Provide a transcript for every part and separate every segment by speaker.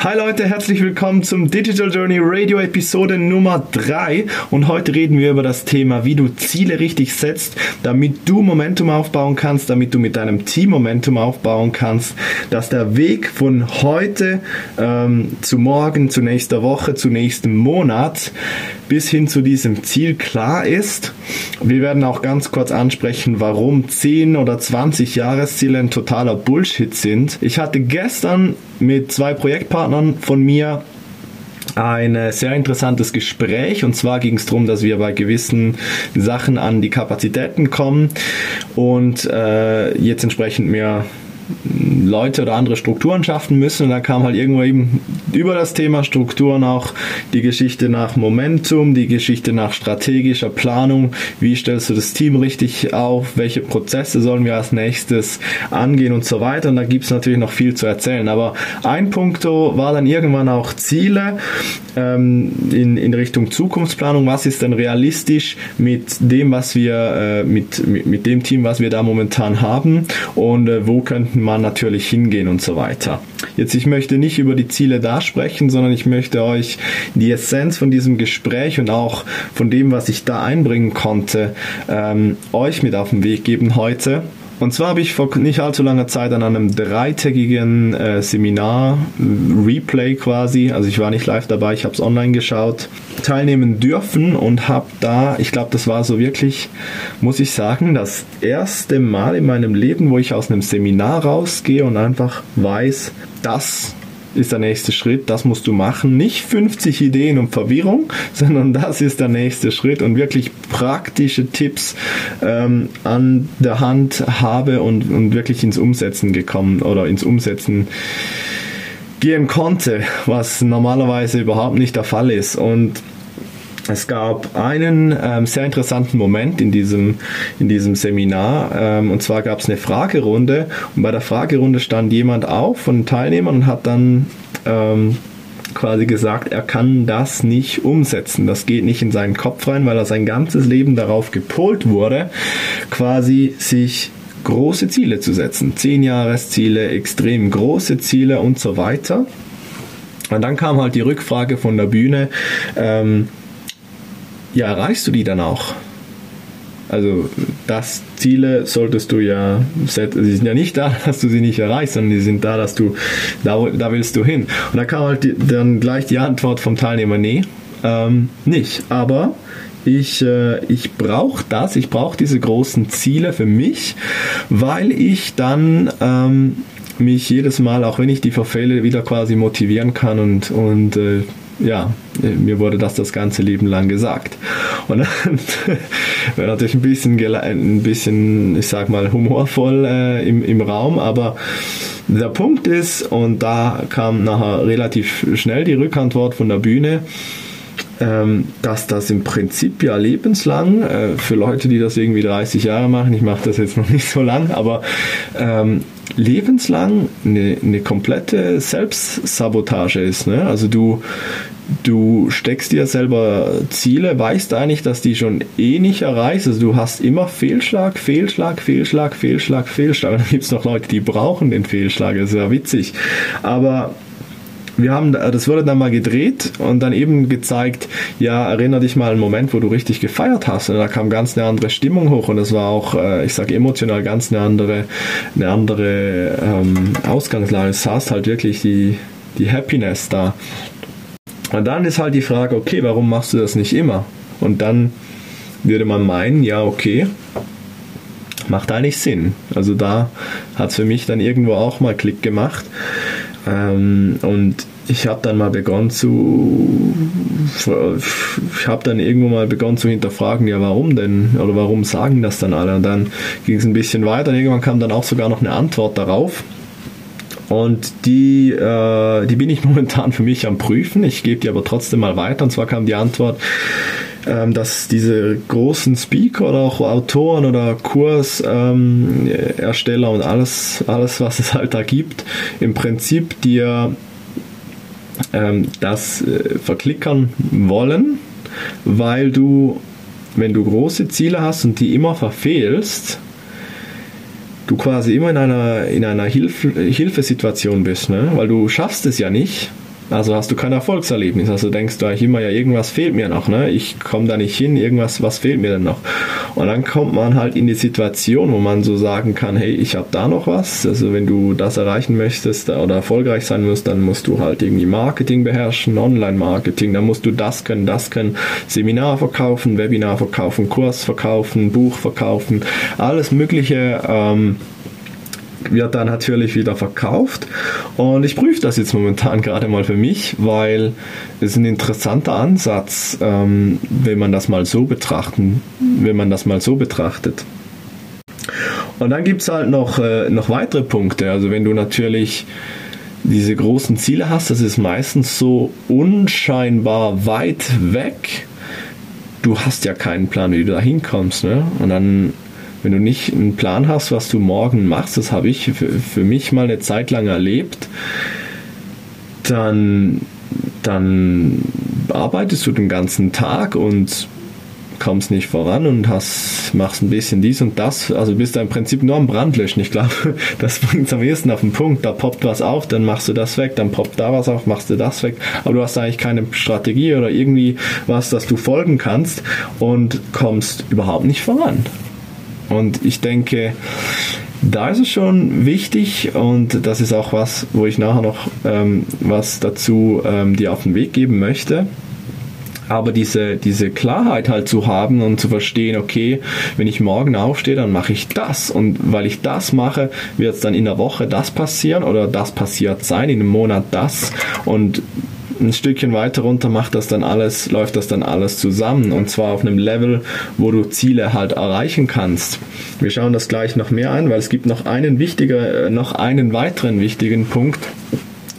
Speaker 1: Hi Leute, herzlich willkommen zum Digital Journey Radio Episode Nummer 3 und heute reden wir über das Thema, wie du Ziele richtig setzt, damit du Momentum aufbauen kannst, damit du mit deinem Team Momentum aufbauen kannst, dass der Weg von heute ähm, zu morgen, zu nächster Woche, zu nächsten Monat bis hin zu diesem Ziel klar ist. Wir werden auch ganz kurz ansprechen, warum 10 oder 20 Jahresziele ein totaler Bullshit sind. Ich hatte gestern mit zwei Projektpartnern von mir ein sehr interessantes Gespräch und zwar ging es darum, dass wir bei gewissen Sachen an die Kapazitäten kommen und äh, jetzt entsprechend mehr Leute oder andere Strukturen schaffen müssen. Und da kam halt irgendwo eben über das Thema Strukturen auch die Geschichte nach Momentum, die Geschichte nach strategischer Planung. Wie stellst du das Team richtig auf? Welche Prozesse sollen wir als nächstes angehen und so weiter? Und da gibt es natürlich noch viel zu erzählen. Aber ein Punkt war dann irgendwann auch Ziele ähm, in, in Richtung Zukunftsplanung. Was ist denn realistisch mit dem, was wir, äh, mit, mit, mit dem Team, was wir da momentan haben? Und äh, wo könnten man natürlich hingehen und so weiter. Jetzt, ich möchte nicht über die Ziele da sprechen, sondern ich möchte euch die Essenz von diesem Gespräch und auch von dem, was ich da einbringen konnte, ähm, euch mit auf den Weg geben heute. Und zwar habe ich vor nicht allzu langer Zeit an einem dreitägigen äh, Seminar, Replay quasi, also ich war nicht live dabei, ich habe es online geschaut, teilnehmen dürfen und habe da, ich glaube, das war so wirklich, muss ich sagen, das erste Mal in meinem Leben, wo ich aus einem Seminar rausgehe und einfach weiß, das ist der nächste Schritt, das musst du machen. Nicht 50 Ideen und Verwirrung, sondern das ist der nächste Schritt und wirklich praktische Tipps ähm, an der Hand habe und, und wirklich ins Umsetzen gekommen oder ins Umsetzen gehen konnte, was normalerweise überhaupt nicht der Fall ist. Und es gab einen ähm, sehr interessanten Moment in diesem, in diesem Seminar. Ähm, und zwar gab es eine Fragerunde. Und bei der Fragerunde stand jemand auf von den Teilnehmern und hat dann ähm, quasi gesagt, er kann das nicht umsetzen. Das geht nicht in seinen Kopf rein, weil er sein ganzes Leben darauf gepolt wurde, quasi sich große Ziele zu setzen. Zehn Jahresziele, extrem große Ziele und so weiter. Und dann kam halt die Rückfrage von der Bühne, ähm, ja, erreichst du die dann auch? Also das Ziele solltest du ja, sie sind ja nicht da, dass du sie nicht erreichst, sondern die sind da, dass du, da, da willst du hin. Und da kam halt die, dann gleich die Antwort vom Teilnehmer, nee, ähm, nicht. Aber ich, äh, ich brauche das, ich brauche diese großen Ziele für mich, weil ich dann ähm, mich jedes Mal, auch wenn ich die verfehle, wieder quasi motivieren kann und, und äh, ja, mir wurde das das ganze Leben lang gesagt. Und dann war natürlich ein bisschen, ein bisschen, ich sag mal, humorvoll äh, im, im Raum, aber der Punkt ist, und da kam nachher relativ schnell die Rückantwort von der Bühne, ähm, dass das im Prinzip ja lebenslang, äh, für Leute, die das irgendwie 30 Jahre machen, ich mache das jetzt noch nicht so lang, aber ähm, lebenslang eine, eine komplette Selbstsabotage ist. Ne? Also du, du steckst dir selber Ziele, weißt eigentlich, dass die schon eh nicht erreichst. Also du hast immer Fehlschlag, Fehlschlag, Fehlschlag, Fehlschlag, Fehlschlag. Und dann gibt es noch Leute, die brauchen den Fehlschlag. Das ist ja witzig. Aber wir haben, das wurde dann mal gedreht und dann eben gezeigt, ja, erinnere dich mal an einen Moment, wo du richtig gefeiert hast. Und da kam ganz eine andere Stimmung hoch und das war auch, äh, ich sage emotional ganz eine andere, eine andere ähm, Ausgangslage. Es saß halt wirklich die, die Happiness da. Und dann ist halt die Frage, okay, warum machst du das nicht immer? Und dann würde man meinen, ja, okay, macht eigentlich Sinn. Also da hat es für mich dann irgendwo auch mal Klick gemacht. Ähm, und ich habe dann mal begonnen zu, ich habe dann irgendwo mal begonnen zu hinterfragen, ja warum denn oder warum sagen das dann alle? Und dann ging es ein bisschen weiter und irgendwann kam dann auch sogar noch eine Antwort darauf. Und die, äh, die bin ich momentan für mich am Prüfen. Ich gebe die aber trotzdem mal weiter. Und zwar kam die Antwort, ähm, dass diese großen Speaker oder auch Autoren oder Kursersteller ähm, und alles, alles, was es halt da gibt, im Prinzip dir ähm, das äh, verklickern wollen, weil du, wenn du große Ziele hast und die immer verfehlst, du quasi immer in einer, in einer Hilf Hilfesituation bist, ne? weil du schaffst es ja nicht, Also hast du kein Erfolgserlebnis. Also denkst du eigentlich immer, ja, irgendwas fehlt mir noch. Ne? Ich komme da nicht hin, irgendwas, was fehlt mir denn noch? Und dann kommt man halt in die Situation, wo man so sagen kann, hey, ich habe da noch was. Also wenn du das erreichen möchtest oder erfolgreich sein musst, dann musst du halt irgendwie Marketing beherrschen, Online-Marketing, dann musst du das können, das können, Seminar verkaufen, Webinar verkaufen, Kurs verkaufen, Buch verkaufen, alles Mögliche. Ähm, wird dann natürlich wieder verkauft. Und ich prüfe das jetzt momentan gerade mal für mich, weil es ein interessanter Ansatz, ähm, wenn man das mal so betrachten, wenn man das mal so betrachtet. Und dann gibt es halt noch, äh, noch weitere Punkte. Also wenn du natürlich diese großen Ziele hast, das ist meistens so unscheinbar weit weg. Du hast ja keinen Plan, wie du da hinkommst. Ne? Und dann wenn du nicht einen Plan hast, was du morgen machst, das habe ich für, für mich mal eine Zeit lang erlebt, dann, dann arbeitest du den ganzen Tag und kommst nicht voran und hast, machst ein bisschen dies und das. Also bist du im Prinzip nur am Brandlöschen. Ich glaube, das bringt am ehesten auf den Punkt. Da poppt was auf, dann machst du das weg, dann poppt da was auf, machst du das weg. Aber du hast eigentlich keine Strategie oder irgendwie was, dass du folgen kannst und kommst überhaupt nicht voran. Und ich denke, da ist es schon wichtig und das ist auch was, wo ich nachher noch ähm, was dazu ähm, dir auf den Weg geben möchte. Aber diese, diese Klarheit halt zu haben und zu verstehen, okay, wenn ich morgen aufstehe, dann mache ich das. Und weil ich das mache, wird es dann in der Woche das passieren oder das passiert sein, in einem Monat das. Und ein Stückchen weiter runter macht das dann alles, läuft das dann alles zusammen und zwar auf einem Level, wo du Ziele halt erreichen kannst. Wir schauen das gleich noch mehr an, weil es gibt noch einen wichtiger, äh, noch einen weiteren wichtigen Punkt.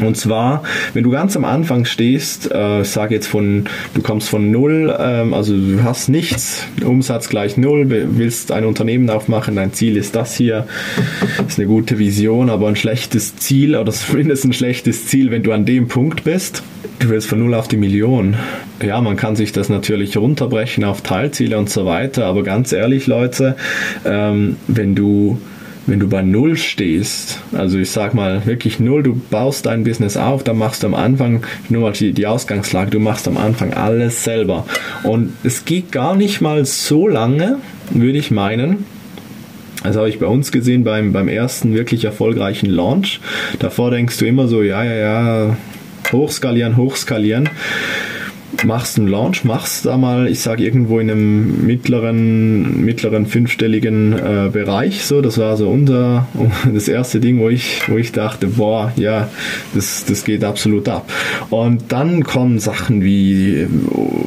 Speaker 1: Und zwar, wenn du ganz am Anfang stehst, äh, sage jetzt von, du kommst von null, ähm, also du hast nichts, Umsatz gleich null, willst ein Unternehmen aufmachen, dein Ziel ist das hier, ist eine gute Vision, aber ein schlechtes Ziel oder zumindest ein schlechtes Ziel, wenn du an dem Punkt bist. Du willst von null auf die Million. Ja, man kann sich das natürlich runterbrechen auf Teilziele und so weiter, aber ganz ehrlich, Leute, ähm, wenn du wenn du bei Null stehst, also ich sag mal wirklich Null, du baust dein Business auf, dann machst du am Anfang, nur mal die, die Ausgangslage, du machst am Anfang alles selber. Und es geht gar nicht mal so lange, würde ich meinen, das habe ich bei uns gesehen beim, beim ersten wirklich erfolgreichen Launch. Davor denkst du immer so, ja, ja, ja, hochskalieren, hochskalieren machst einen Launch, machst da mal, ich sage irgendwo in einem mittleren, mittleren fünfstelligen äh, Bereich. So, das war so unser das erste Ding, wo ich, wo ich dachte, boah, ja, das, das geht absolut ab. Und dann kommen Sachen wie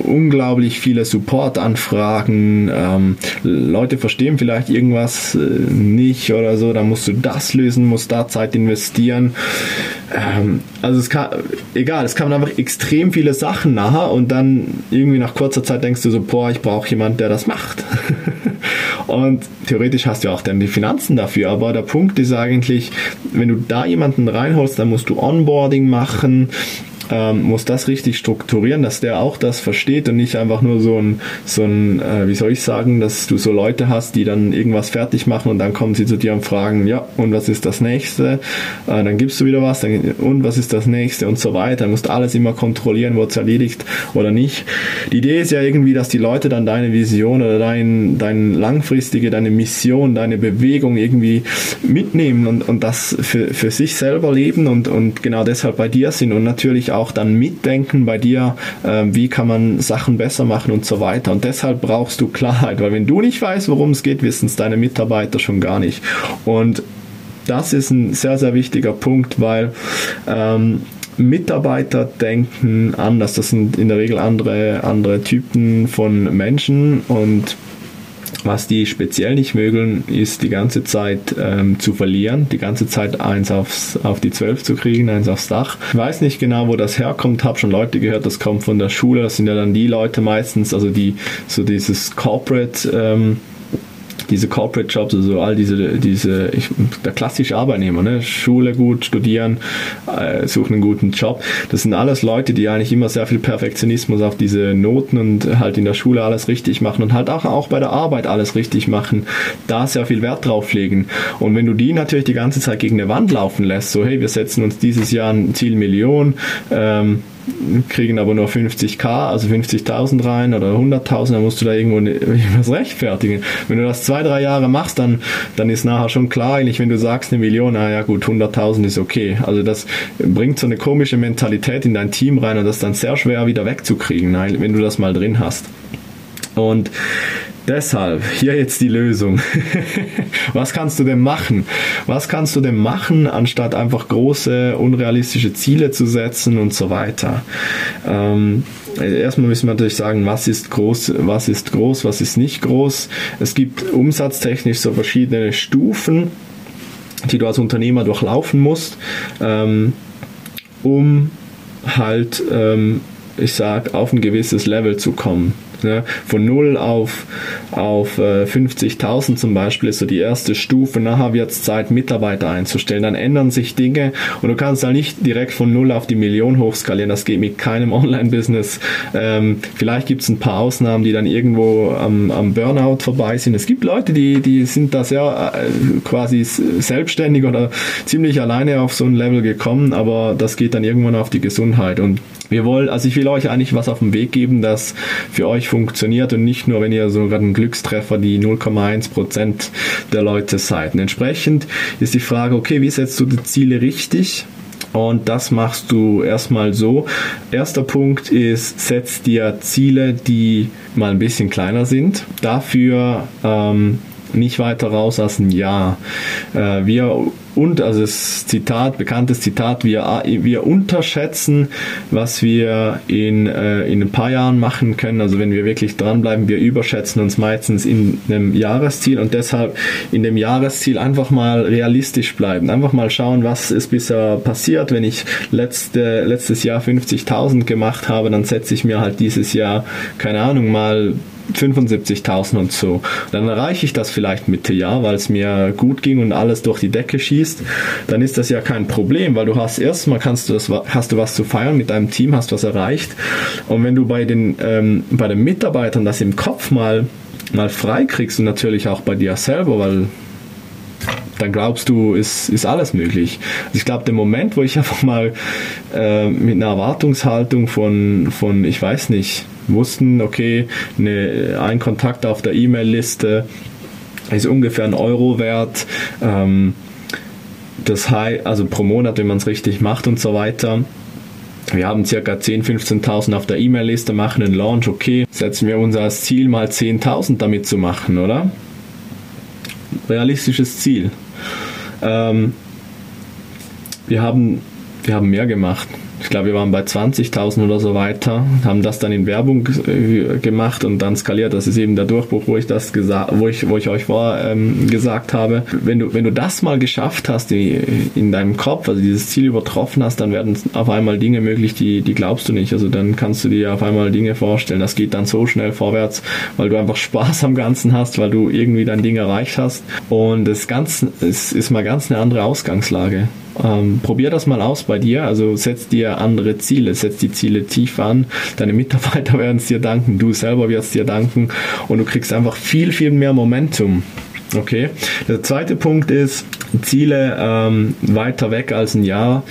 Speaker 1: unglaublich viele Support-Anfragen. Ähm, Leute verstehen vielleicht irgendwas äh, nicht oder so, dann musst du das lösen, musst da Zeit investieren. Ähm, also es kann, egal, es kamen einfach extrem viele Sachen nachher und dann irgendwie nach kurzer Zeit denkst du so, boah, ich brauche jemanden, der das macht. und theoretisch hast du auch dann die Finanzen dafür, aber der Punkt ist eigentlich, wenn du da jemanden reinholst, dann musst du Onboarding machen, ähm, muss das richtig strukturieren, dass der auch das versteht und nicht einfach nur so ein, so ein äh, wie soll ich sagen, dass du so Leute hast, die dann irgendwas fertig machen und dann kommen sie zu dir und fragen, ja, und was ist das nächste? Äh, dann gibst du wieder was, dann, und was ist das nächste und so weiter. Du musst alles immer kontrollieren, wurde es erledigt oder nicht. Die Idee ist ja irgendwie, dass die Leute dann deine Vision oder dein, dein langfristige, deine Mission, deine Bewegung irgendwie mitnehmen und, und das für, für sich selber leben und, und genau deshalb bei dir sind und natürlich auch auch dann mitdenken bei dir, äh, wie kann man Sachen besser machen und so weiter. Und deshalb brauchst du Klarheit, weil wenn du nicht weißt, worum es geht, wissen es deine Mitarbeiter schon gar nicht. Und das ist ein sehr, sehr wichtiger Punkt, weil ähm, Mitarbeiter denken anders. Das sind in der Regel andere, andere Typen von Menschen und was die speziell nicht mögen, ist die ganze Zeit ähm, zu verlieren, die ganze Zeit eins aufs, auf die zwölf zu kriegen, eins aufs Dach. Ich weiß nicht genau, wo das herkommt, habe schon Leute gehört, das kommt von der Schule, das sind ja dann die Leute meistens, also die so dieses Corporate ähm, diese Corporate Jobs, also all diese, diese ich, der klassische Arbeitnehmer, ne? Schule gut, studieren, äh, suchen einen guten Job. Das sind alles Leute, die eigentlich immer sehr viel Perfektionismus auf diese Noten und halt in der Schule alles richtig machen und halt auch, auch bei der Arbeit alles richtig machen, da sehr viel Wert drauf legen. Und wenn du die natürlich die ganze Zeit gegen eine Wand laufen lässt, so hey, wir setzen uns dieses Jahr ein Ziel Million, ähm, kriegen aber nur 50k, also 50.000 rein oder 100.000, dann musst du da irgendwo ne, was rechtfertigen. Wenn du das zwei, drei Jahre machst, dann, dann ist nachher schon klar, eigentlich, wenn du sagst eine Million, naja gut, 100.000 ist okay. Also das bringt so eine komische Mentalität in dein Team rein und das ist dann sehr schwer wieder wegzukriegen, wenn du das mal drin hast. Und Deshalb, hier jetzt die Lösung. Was kannst du denn machen? Was kannst du denn machen, anstatt einfach große, unrealistische Ziele zu setzen und so weiter? Ähm, erstmal müssen wir natürlich sagen, was ist groß, was ist groß, was ist nicht groß. Es gibt umsatztechnisch so verschiedene Stufen, die du als Unternehmer durchlaufen musst, ähm, um halt, ähm, ich sag, auf ein gewisses Level zu kommen. Ne? Von 0 auf, auf äh, 50.000 zum Beispiel ist so die erste Stufe. Nachher wird es Zeit, Mitarbeiter einzustellen. Dann ändern sich Dinge und du kannst da nicht direkt von 0 auf die Million hochskalieren. Das geht mit keinem Online-Business. Ähm, vielleicht gibt es ein paar Ausnahmen, die dann irgendwo am, am Burnout vorbei sind. Es gibt Leute, die, die sind da sehr äh, quasi selbstständig oder ziemlich alleine auf so ein Level gekommen, aber das geht dann irgendwann auf die Gesundheit. Und wir wollen, also ich will euch eigentlich was auf den Weg geben, das für euch funktioniert und nicht nur, wenn ihr so gerade ein Glückstreffer die 0,1% der Leute seid. Und entsprechend ist die Frage, okay, wie setzt du die Ziele richtig? Und das machst du erstmal so. Erster Punkt ist, setz dir Ziele, die mal ein bisschen kleiner sind. Dafür ähm, nicht weiter raus als ein Jahr. Äh, wir und, also das Zitat, bekanntes Zitat, wir, wir unterschätzen, was wir in, äh, in ein paar Jahren machen können. Also wenn wir wirklich dranbleiben, wir überschätzen uns meistens in einem Jahresziel und deshalb in dem Jahresziel einfach mal realistisch bleiben. Einfach mal schauen, was ist bisher passiert. Wenn ich letzte, letztes Jahr 50.000 gemacht habe, dann setze ich mir halt dieses Jahr, keine Ahnung, mal 75.000 und so. Dann erreiche ich das vielleicht Mitte Jahr, weil es mir gut ging und alles durch die Decke schießt. Dann ist das ja kein Problem, weil du hast erstmal kannst du das, hast du was zu feiern mit deinem Team, hast was erreicht. Und wenn du bei den, ähm, bei den Mitarbeitern das im Kopf mal, mal frei kriegst und natürlich auch bei dir selber, weil dann glaubst du, ist, ist alles möglich. Also ich glaube, der Moment, wo ich einfach mal äh, mit einer Erwartungshaltung von, von, ich weiß nicht, wussten, okay, eine, ein Kontakt auf der E-Mail-Liste ist ungefähr ein Euro wert. Ähm, das heißt, also pro Monat, wenn man es richtig macht und so weiter. Wir haben ca. 10.000, 15.000 auf der E-Mail-Liste, machen einen Launch, okay, setzen wir uns als Ziel mal 10.000 damit zu machen, oder? Realistisches Ziel. Ähm, wir, haben, wir haben mehr gemacht ich glaube, wir waren bei 20.000 oder so weiter, haben das dann in Werbung äh, gemacht und dann skaliert. Das ist eben der Durchbruch, wo ich das gesagt, wo ich, wo ich euch vorher ähm, gesagt habe. Wenn du, wenn du das mal geschafft hast, die, in deinem Kopf, also dieses Ziel übertroffen hast, dann werden auf einmal Dinge möglich, die, die glaubst du nicht. Also dann kannst du dir auf einmal Dinge vorstellen. Das geht dann so schnell vorwärts, weil du einfach Spaß am Ganzen hast, weil du irgendwie dein Ding erreicht hast. Und das Ganze ist, ist mal ganz eine andere Ausgangslage. Ähm, probier das mal aus bei dir. Also setz dir andere Ziele, setz die Ziele tief an. Deine Mitarbeiter werden es dir danken, du selber wirst dir danken und du kriegst einfach viel, viel mehr Momentum. Okay. Der zweite Punkt ist, Ziele ähm, weiter weg als ein Jahr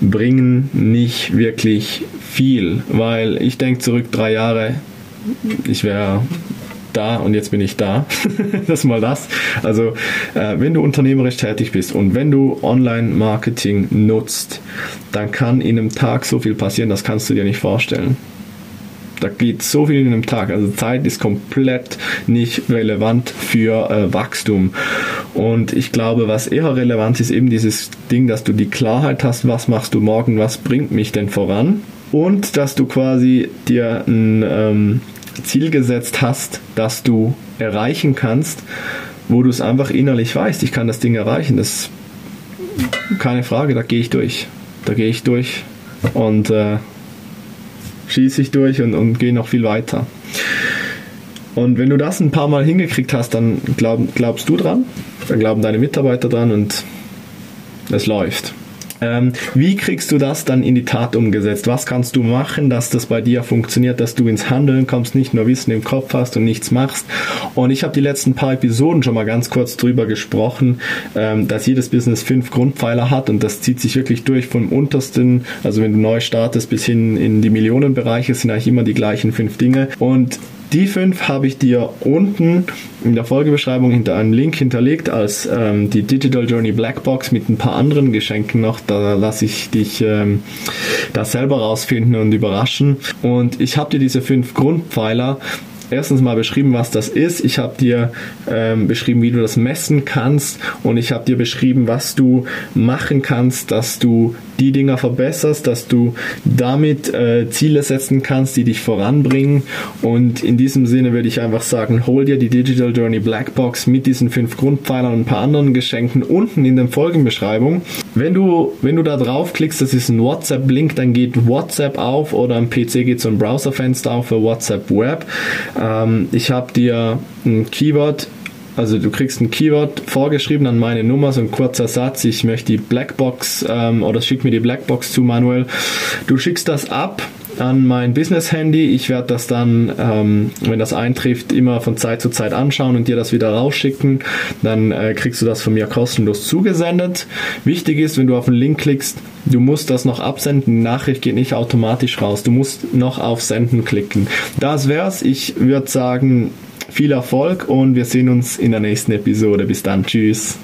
Speaker 1: bringen nicht wirklich viel, weil ich denke zurück drei Jahre, ich wäre da und jetzt bin ich da. das ist mal das. Also, äh, wenn du unternehmerisch tätig bist und wenn du Online-Marketing nutzt, dann kann in einem Tag so viel passieren, das kannst du dir nicht vorstellen. Da geht so viel in einem Tag. Also Zeit ist komplett nicht relevant für äh, Wachstum. Und ich glaube, was eher relevant ist, eben dieses Ding, dass du die Klarheit hast, was machst du morgen, was bringt mich denn voran? Und dass du quasi dir ein, ähm, Ziel gesetzt hast, das du erreichen kannst, wo du es einfach innerlich weißt, ich kann das Ding erreichen, das ist keine Frage, da gehe ich durch. Da gehe ich durch und äh, schieße ich durch und, und gehe noch viel weiter. Und wenn du das ein paar Mal hingekriegt hast, dann glaub, glaubst du dran, dann glauben deine Mitarbeiter dran und es läuft. Ähm, wie kriegst du das dann in die Tat umgesetzt? Was kannst du machen, dass das bei dir funktioniert, dass du ins Handeln kommst, nicht nur Wissen im Kopf hast und nichts machst? Und ich habe die letzten paar Episoden schon mal ganz kurz drüber gesprochen, ähm, dass jedes Business fünf Grundpfeiler hat und das zieht sich wirklich durch vom untersten, also wenn du neu startest, bis hin in die Millionenbereiche, sind eigentlich immer die gleichen fünf Dinge. Und die fünf habe ich dir unten in der Folgebeschreibung hinter einen Link hinterlegt als ähm, die Digital Journey Blackbox mit ein paar anderen Geschenken noch. Da lasse ich dich ähm, da selber rausfinden und überraschen. Und ich habe dir diese fünf Grundpfeiler erstens mal beschrieben, was das ist. Ich habe dir ähm, beschrieben, wie du das messen kannst und ich habe dir beschrieben, was du machen kannst, dass du die Dinger verbesserst, dass du damit äh, Ziele setzen kannst, die dich voranbringen. Und in diesem Sinne würde ich einfach sagen, hol dir die Digital Journey Blackbox mit diesen fünf Grundpfeilern und ein paar anderen Geschenken unten in der Folgenbeschreibung. Wenn du, wenn du da draufklickst, das ist ein WhatsApp-Link, dann geht WhatsApp auf oder am PC geht so ein Browserfenster auf für WhatsApp Web. Ähm, ich habe dir ein Keyword also du kriegst ein Keyword vorgeschrieben an meine Nummer, so ein kurzer Satz, ich möchte die Blackbox ähm, oder schick mir die Blackbox zu Manuel. Du schickst das ab an mein Business-Handy. Ich werde das dann, ähm, wenn das eintrifft, immer von Zeit zu Zeit anschauen und dir das wieder rausschicken. Dann äh, kriegst du das von mir kostenlos zugesendet. Wichtig ist, wenn du auf den Link klickst, du musst das noch absenden. Die Nachricht geht nicht automatisch raus. Du musst noch auf Senden klicken. Das wär's. Ich würde sagen, viel Erfolg und wir sehen uns in der nächsten Episode. Bis dann. Tschüss.